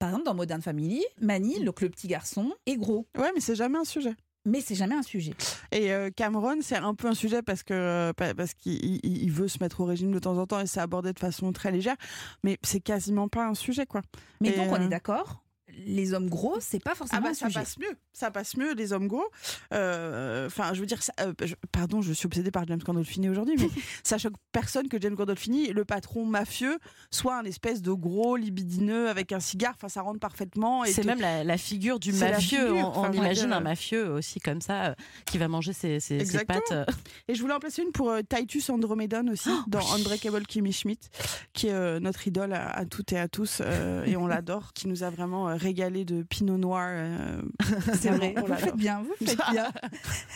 Speaker 1: Par exemple, dans Modern Family, Manny, donc le petit garçon, est gros.
Speaker 4: Ouais, mais c'est jamais un sujet.
Speaker 1: Mais c'est jamais un sujet.
Speaker 4: Et euh, Cameron, c'est un peu un sujet parce que euh, pa- parce qu'il il- il veut se mettre au régime de temps en temps et c'est abordé de façon très légère, mais c'est quasiment pas un sujet quoi.
Speaker 1: Mais
Speaker 4: Et,
Speaker 1: donc on
Speaker 4: euh,
Speaker 1: est d'accord, les hommes gros, c'est pas
Speaker 4: Ah
Speaker 1: forcément
Speaker 4: bah
Speaker 1: un
Speaker 4: ça
Speaker 1: sujet.
Speaker 4: passe mieux, ça passe mieux les hommes gros. Euh, Enfin, je veux dire, ça- euh, je- pardon, je suis obsédée par James Gandolfini aujourd'hui, mais ça choque personne que James Gandolfini, le patron mafieux, soit un espèce de gros libidineux avec un cigare. Enfin, ça rentre parfaitement. et
Speaker 5: C'est même la, la figure du mafieux.
Speaker 4: figure,
Speaker 5: on imagine
Speaker 4: dire,
Speaker 5: un mafieux aussi comme ça, euh, qui va manger ses, ses- pattes. euh.
Speaker 4: Et je voulais en placer une pour euh, Titus Andromedon aussi,
Speaker 5: Oh,
Speaker 4: dans Unbreakable Kimmy Schmidt, qui est euh, notre idole à, à toutes et à tous, euh, et on l'adore, qui nous a vraiment régalé de Pinot Noir. euh,
Speaker 1: C'est vrai, vous faites bien, vous faites bien.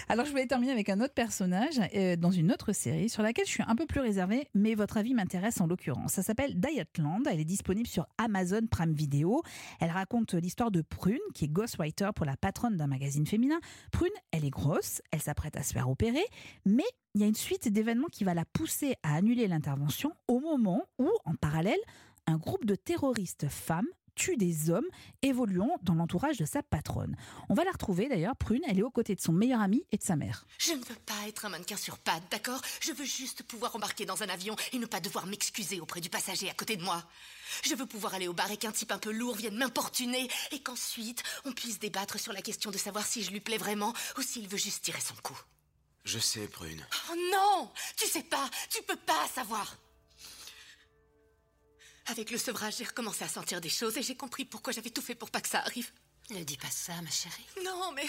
Speaker 1: Alors je voulais terminer avec un autre personnage euh, dans une autre série sur laquelle je suis un peu plus réservée, mais votre avis m'intéresse en l'occurrence. Ça s'appelle Dietland, elle est disponible sur Amazon Prime Video. Elle raconte l'histoire de Prune, qui est ghostwriter pour la patronne d'un magazine féminin. Prune, elle est grosse, elle s'apprête à se faire opérer, mais il y a une suite d'événements qui va la pousser à annuler l'intervention au moment où, en parallèle, un groupe de terroristes femmes tue des hommes évoluant dans l'entourage de sa patronne. On va la retrouver d'ailleurs, Prune, elle est aux côtés de son meilleur ami et de sa mère.
Speaker 6: Je ne veux pas être un mannequin sur pattes, d'accord? Je veux juste pouvoir embarquer dans un avion et ne pas devoir m'excuser auprès du passager à côté de moi. Je veux pouvoir aller au bar et qu'un type un peu lourd vienne m'importuner et qu'ensuite on puisse débattre sur la question de savoir si je lui plais vraiment ou s'il veut juste tirer son coup.
Speaker 8: Je sais, Prune.
Speaker 6: Oh non Tu sais pas Tu peux pas savoir Avec le sevrage, j'ai recommencé à sentir des choses et j'ai compris pourquoi j'avais tout fait pour pas que ça arrive.
Speaker 9: Ne dis pas ça, ma chérie.
Speaker 6: Non, mais.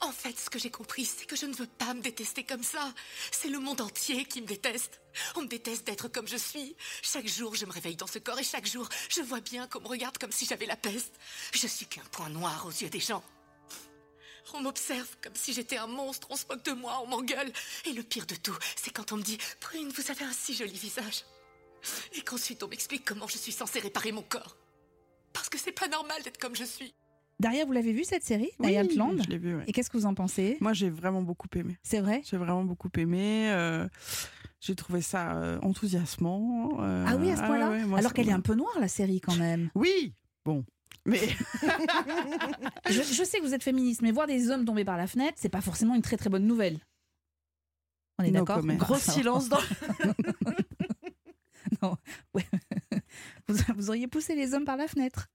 Speaker 6: En fait, ce que j'ai compris, c'est que je ne veux pas me détester comme ça. C'est le monde entier qui me déteste. On me déteste d'être comme je suis. Chaque jour, je me réveille dans ce corps et chaque jour, je vois bien qu'on me regarde comme si j'avais la peste. Je suis qu'un point noir aux yeux des gens. On m'observe comme si j'étais un monstre, on se moque de moi, on m'engueule. Et le pire de tout, c'est quand on me dit Prune, vous avez un si joli visage. Et qu'ensuite on m'explique comment je suis censée réparer mon corps. Parce que c'est pas normal d'être comme je suis.
Speaker 1: Daria, vous l'avez vu cette série
Speaker 4: Oui,
Speaker 1: Dietland
Speaker 4: je l'ai vu. ouais.
Speaker 1: Et qu'est-ce que vous en pensez?
Speaker 4: Moi, j'ai vraiment beaucoup aimé.
Speaker 1: C'est vrai?
Speaker 4: J'ai vraiment beaucoup aimé. euh, j'ai trouvé ça euh, enthousiasmant. euh,
Speaker 1: Ah oui, à ce point-là?
Speaker 4: ouais, moi,
Speaker 1: Alors qu'elle est un peu noire, la série, quand même.
Speaker 4: Oui, bon. Mais
Speaker 1: je, je sais que vous êtes féministe, mais voir des hommes tomber par la fenêtre, c'est pas forcément une très très bonne nouvelle. On est
Speaker 4: No
Speaker 1: d'accord?
Speaker 5: Gros silence dans.
Speaker 1: Non, vous auriez poussé les hommes par la fenêtre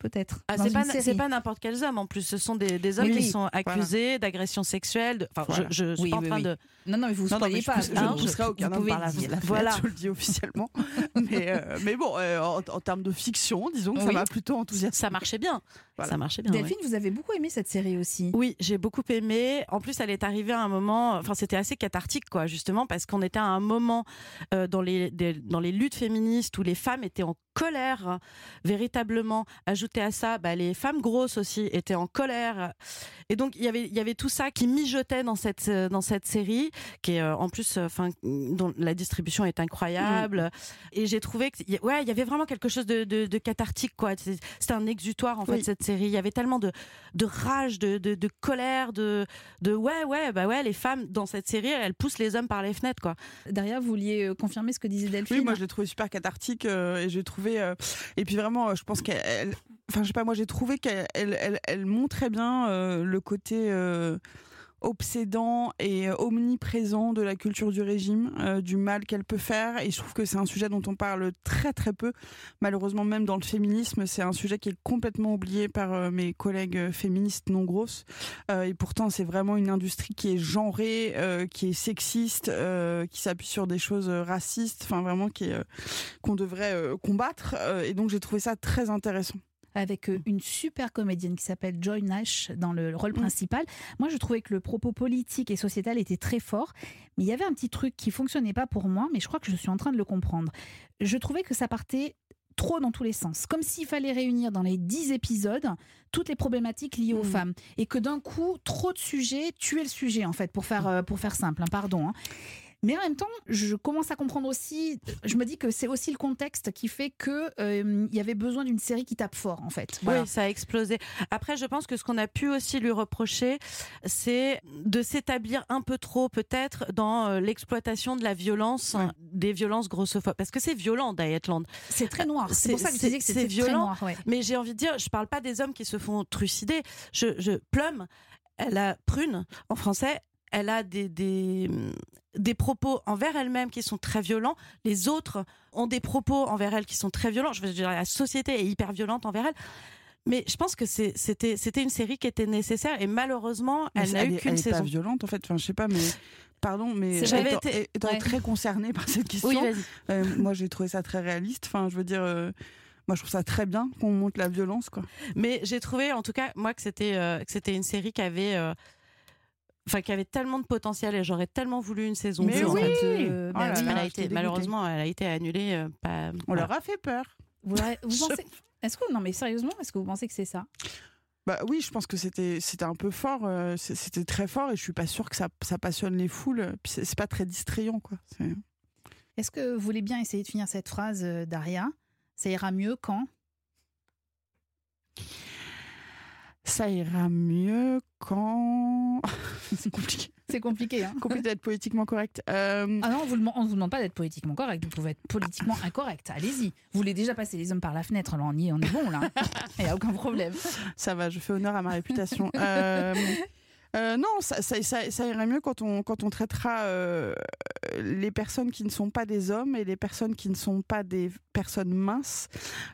Speaker 1: Peut-être.
Speaker 5: Ah, c'est pas, c'est pas n'importe quels hommes en plus, ce sont des, des hommes
Speaker 1: Oui,
Speaker 5: qui
Speaker 1: oui,
Speaker 5: sont accusés d'agression sexuelle. de- Enfin,
Speaker 4: Voilà.
Speaker 5: je, je suis
Speaker 1: Oui,
Speaker 5: pas en train de.
Speaker 1: Non, non, mais vous ne spoilez
Speaker 4: je,
Speaker 1: pas.
Speaker 4: je
Speaker 1: hein,
Speaker 4: ne pousserai aucun
Speaker 1: vous
Speaker 4: homme par la, la
Speaker 5: Voilà.
Speaker 4: je le dis officiellement. mais, euh, mais bon, euh, en, en termes de fiction, disons que ça m'a plutôt enthousiasmé.
Speaker 5: Ça marchait bien.
Speaker 4: Voilà.
Speaker 5: Ça marchait bien. ouais.
Speaker 1: Delphine, vous avez beaucoup aimé cette série aussi.
Speaker 5: Oui, j'ai beaucoup aimé. En plus, elle est arrivée à un moment, enfin, c'était assez cathartique, quoi, justement, parce qu'on était à un moment euh, dans, les, des- dans les luttes féministes où les femmes étaient en colère, véritablement. Ajouté à ça, bah, les femmes grosses aussi étaient en colère. Et donc, il y avait- il y avait tout ça qui mijotait dans cette, euh, dans cette série, qui est euh, en plus, euh, enfin, dont la distribution est incroyable. Et j'ai trouvé que, ouais, il y avait vraiment quelque chose de, de- de cathartique, quoi. C'était un exutoire, en fait, cette série. Il y avait tellement de, de rage, de, de, de colère, de, de ouais, ouais, bah ouais, les femmes dans cette série, elles poussent les hommes par les fenêtres, quoi.
Speaker 1: Daria, vous vouliez confirmer ce que disait Delphine?
Speaker 4: Oui, moi je l'ai trouvé super cathartique euh, et j'ai trouvé euh, et puis vraiment je pense qu'elle elle- enfin je sais pas moi j'ai trouvé qu'elle elle, elle, montrait bien euh, le côté euh, obsédant et euh, omniprésent de la culture du régime, du mal qu'elle peut faire. Et je trouve que c'est un sujet dont on parle très très peu. Malheureusement, même dans le féminisme, c'est un sujet qui est complètement oublié par mes collègues féministes non grosses. Et pourtant, c'est vraiment une industrie qui est genrée, qui est sexiste, qui s'appuie sur des choses racistes, enfin vraiment qui qu'on devrait combattre. Et donc, j'ai trouvé ça très intéressant.
Speaker 1: Avec euh, une super comédienne qui s'appelle Joy Nash dans le rôle
Speaker 4: Mm.
Speaker 1: principal. Moi, je trouvais que le propos politique et sociétal était très fort, mais il y avait un petit truc qui fonctionnait pas pour moi, mais je crois que je suis en train de le comprendre. Je trouvais que ça partait trop dans tous les sens, comme s'il fallait réunir dans les dix épisodes toutes les problématiques liées aux
Speaker 4: Mm.
Speaker 1: femmes, et que d'un coup, trop de sujets tuaient le sujet, en fait, pour faire, euh, pour faire simple, hein, pardon. hein. Mais en même temps, je commence à comprendre aussi, je me dis que c'est aussi le contexte qui fait que euh, il y avait besoin d'une série qui tape fort, en fait. Voilà.
Speaker 5: Oui, ça a explosé. Après, je pense que ce qu'on a pu aussi lui reprocher, c'est de s'établir un peu trop, peut-être, dans euh, l'exploitation de la violence, des violences grossophobes. Parce que c'est violent, Dietland.
Speaker 1: C'est très noir. C'est pour ça que je disais que
Speaker 5: c'est
Speaker 1: c'était très
Speaker 5: violent.
Speaker 1: noir. ouais.
Speaker 5: Mais j'ai envie de dire, je parle pas des hommes qui se font trucider. Je, je Plum, elle a prune en français. Elle a des, des, des propos envers elle-même qui sont très violents. Les autres ont des propos envers elle qui sont très violents. Je veux dire, la société est hyper violente envers elle. Mais je pense que c'était c'était une série qui était nécessaire et malheureusement,
Speaker 4: Mais
Speaker 5: elle n'a eu qu'une
Speaker 4: elle est pas
Speaker 5: saison.
Speaker 4: violente en fait. Enfin, je sais pas, mais pardon, mais
Speaker 5: J'avais été-
Speaker 4: étant
Speaker 1: ouais.
Speaker 4: très concernée par cette question,
Speaker 5: Oui, vas-y.
Speaker 4: euh, moi j'ai trouvé ça très réaliste. Enfin, je veux dire, euh, moi je trouve ça très bien qu'on monte la violence, quoi.
Speaker 5: Mais j'ai trouvé, en tout cas, moi, que c'était euh, que c'était une série qui avait, euh, enfin, qui avait tellement de potentiel et j'aurais tellement voulu une saison
Speaker 4: Mais
Speaker 5: 2, en
Speaker 4: oui
Speaker 5: fait.
Speaker 1: Euh,
Speaker 4: Oh là
Speaker 1: oui.
Speaker 5: Elle a été, malheureusement, elle a été annulée. euh, pas,
Speaker 4: On
Speaker 5: voilà.
Speaker 4: leur a fait peur.
Speaker 1: Vous, pensez Est-ce que non mais sérieusement, est-ce que vous pensez que c'est ça?
Speaker 4: Bah oui, je pense que c'était c'était un peu fort, euh, c'était très fort et je suis pas sûre que ça, ça passionne les foules. Puis c'est pas très distrayant, quoi.
Speaker 1: Est-ce que vous voulez bien essayer de finir cette phrase, euh, Daria? Ça ira mieux quand?
Speaker 4: Ça ira mieux quand. c'est compliqué.
Speaker 1: C'est compliqué. Hein
Speaker 4: Compliqué d'être politiquement correct. Euh,
Speaker 1: ah non, on vous demande- on vous demande pas d'être politiquement correct. Vous pouvez être politiquement incorrect. Allez-y. Vous voulez déjà passer les hommes par la fenêtre. Alors on y est, on est bon là. Il y a aucun problème.
Speaker 4: Ça va, je fais honneur à ma réputation. Euh, Euh, non, ça, ça, ça, ça irait mieux quand on, quand on traitera euh, les personnes qui ne sont pas des hommes et les personnes qui ne sont pas des minces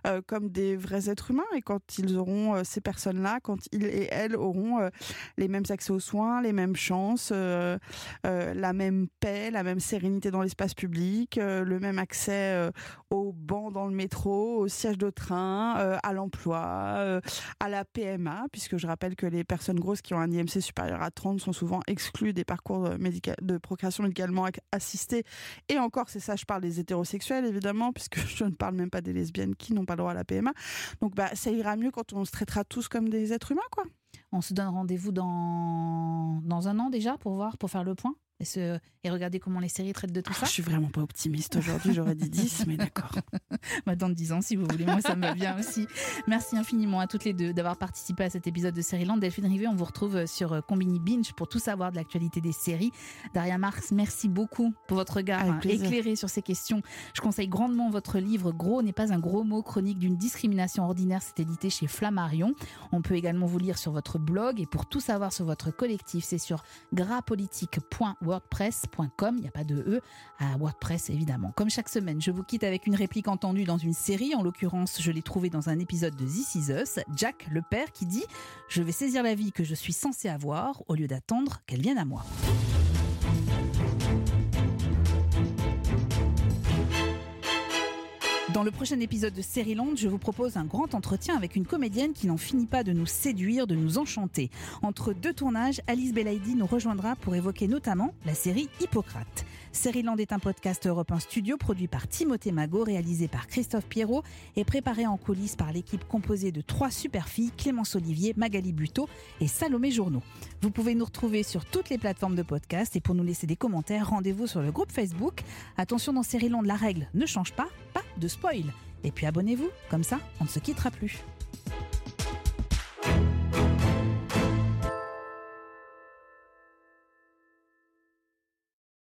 Speaker 4: euh, comme des vrais êtres humains. Et quand ils auront euh, ces personnes-là, quand ils et elles auront euh, les mêmes accès aux soins, les mêmes chances, la même paix, la même sérénité dans l'espace public, le même accès aux bancs dans le métro, au siège de train, à l'emploi, à la PMA, puisque je rappelle que les personnes grosses qui ont un IMC supérieur à 30 sont souvent exclues des parcours de procréation médicalement assistée. Et encore, c'est ça, je parle des hétérosexuels, évidemment, puisque je ne parle même pas des lesbiennes qui n'ont pas le droit à la PMA. Donc bah, ça ira mieux quand on se traitera tous comme des êtres humains, quoi.
Speaker 1: On se donne rendez-vous dans, dans un an déjà pour voir, pour faire le point? Et, se... et regarder comment les séries traitent de tout
Speaker 4: Ah,
Speaker 1: ça.
Speaker 4: je suis vraiment pas optimiste aujourd'hui, j'aurais dit 10, mais d'accord.
Speaker 1: Bah, dans 10 ans, si vous voulez. Moi, ça me va bien aussi. Merci infiniment à toutes les deux d'avoir participé à cet épisode de Série Delphine Rivet, on vous retrouve sur euh, Combini Binge pour tout savoir de l'actualité des séries. Daria Marx, merci beaucoup pour votre regard hein, éclairé sur ces questions. Je conseille grandement votre livre Gros n'est pas un gros mot, chronique d'une discrimination ordinaire. C'est édité chez Flammarion. On peut également vous lire sur votre blog et pour tout savoir sur votre collectif, c'est sur grapolitique.wordpress.com. Il n'y a pas de E à WordPress évidemment. Comme chaque semaine, je vous quitte avec une réplique entendue dans une série. En l'occurrence, je l'ai trouvée dans un épisode de This Is Us. Jack, le père, qui dit Je vais saisir la vie que je suis censé avoir au lieu d'attendre qu'elle vienne à moi. Dans le prochain épisode de Série je vous propose un grand entretien avec une comédienne qui n'en finit pas de nous séduire, de nous enchanter. Entre deux tournages, Alice Belaïdi nous rejoindra pour évoquer notamment la série Hippocrate. Série est un podcast Europe 1 Studio produit par Timothée Magot, réalisé par Christophe Pierrot et préparé en coulisses par l'équipe composée de trois super filles, Clémence Olivier, Magali Buteau et Salomé Journeau. Vous pouvez nous retrouver sur toutes les plateformes de podcast et pour nous laisser des commentaires, rendez-vous sur le groupe Facebook. Attention dans Série la règle ne change pas, pas de spoil. Et puis abonnez-vous, comme ça on ne se quittera plus.